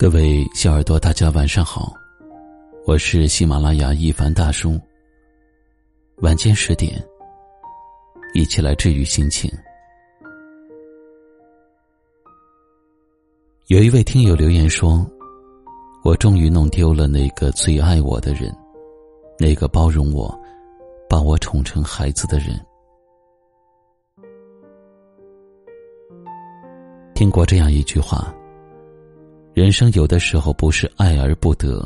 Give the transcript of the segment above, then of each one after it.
各位小耳朵，大家晚上好，我是喜马拉雅一凡大叔。晚间十点，一起来治愈心情。有一位听友留言说：“我终于弄丢了那个最爱我的人，那个包容我、把我宠成孩子的人。”听过这样一句话。人生有的时候不是爱而不得，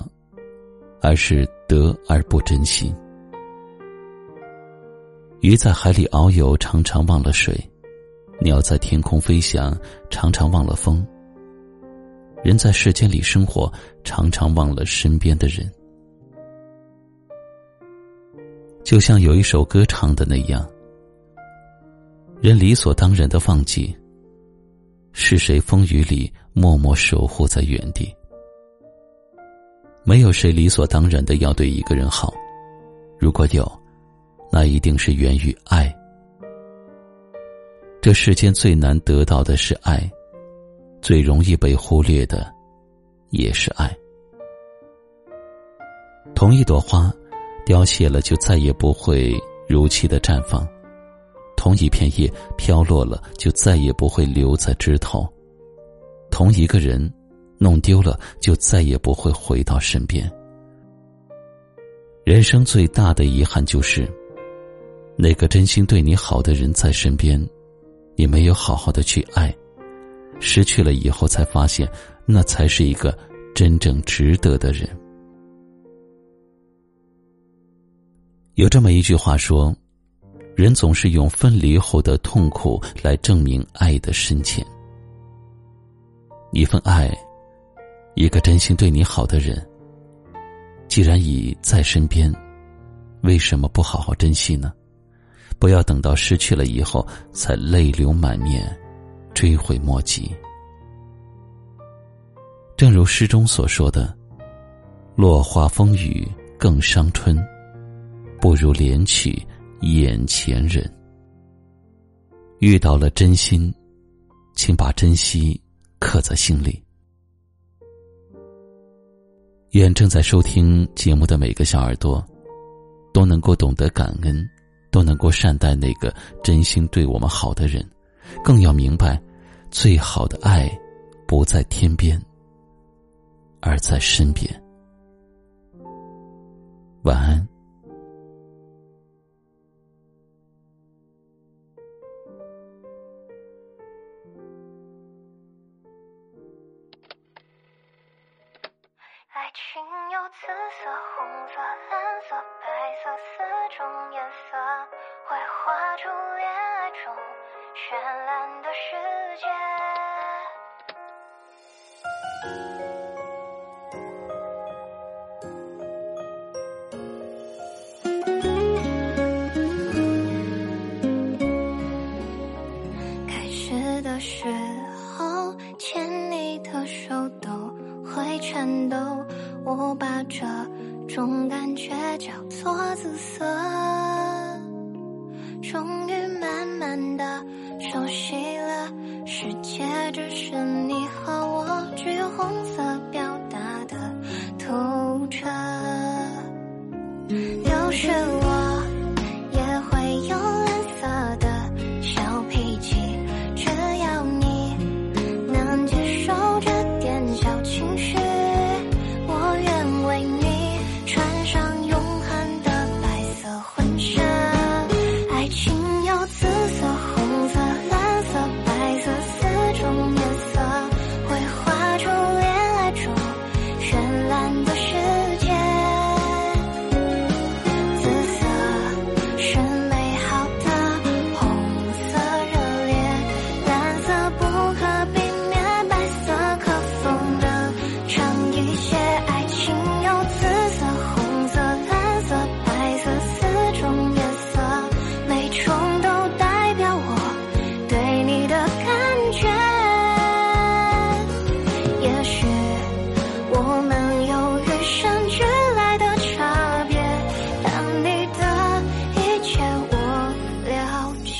而是得而不珍惜。鱼在海里遨游，常常忘了水；鸟在天空飞翔，常常忘了风。人在世间里生活，常常忘了身边的人。就像有一首歌唱的那样：“人理所当然的放弃。”是谁风雨里默默守护在原地？没有谁理所当然的要对一个人好，如果有，那一定是源于爱。这世间最难得到的是爱，最容易被忽略的也是爱。同一朵花，凋谢了就再也不会如期的绽放。同一片叶飘落了，就再也不会留在枝头；同一个人弄丢了，就再也不会回到身边。人生最大的遗憾就是，那个真心对你好的人在身边，你没有好好的去爱，失去了以后才发现，那才是一个真正值得的人。有这么一句话说。人总是用分离后的痛苦来证明爱的深浅。一份爱，一个真心对你好的人，既然已在身边，为什么不好好珍惜呢？不要等到失去了以后才泪流满面、追悔莫及。正如诗中所说的：“落花风雨更伤春，不如怜取。”眼前人遇到了真心，请把珍惜刻在心里。愿正在收听节目的每个小耳朵，都能够懂得感恩，都能够善待那个真心对我们好的人，更要明白，最好的爱不在天边，而在身边。晚安。情有紫色、红色、蓝色、白色四种颜色，会画出恋爱中绚烂的世界。我把这种感觉叫做紫色，终于慢慢的熟悉了，世界只剩你和我，只有我们有与生俱来的差别，但你的一切我了解。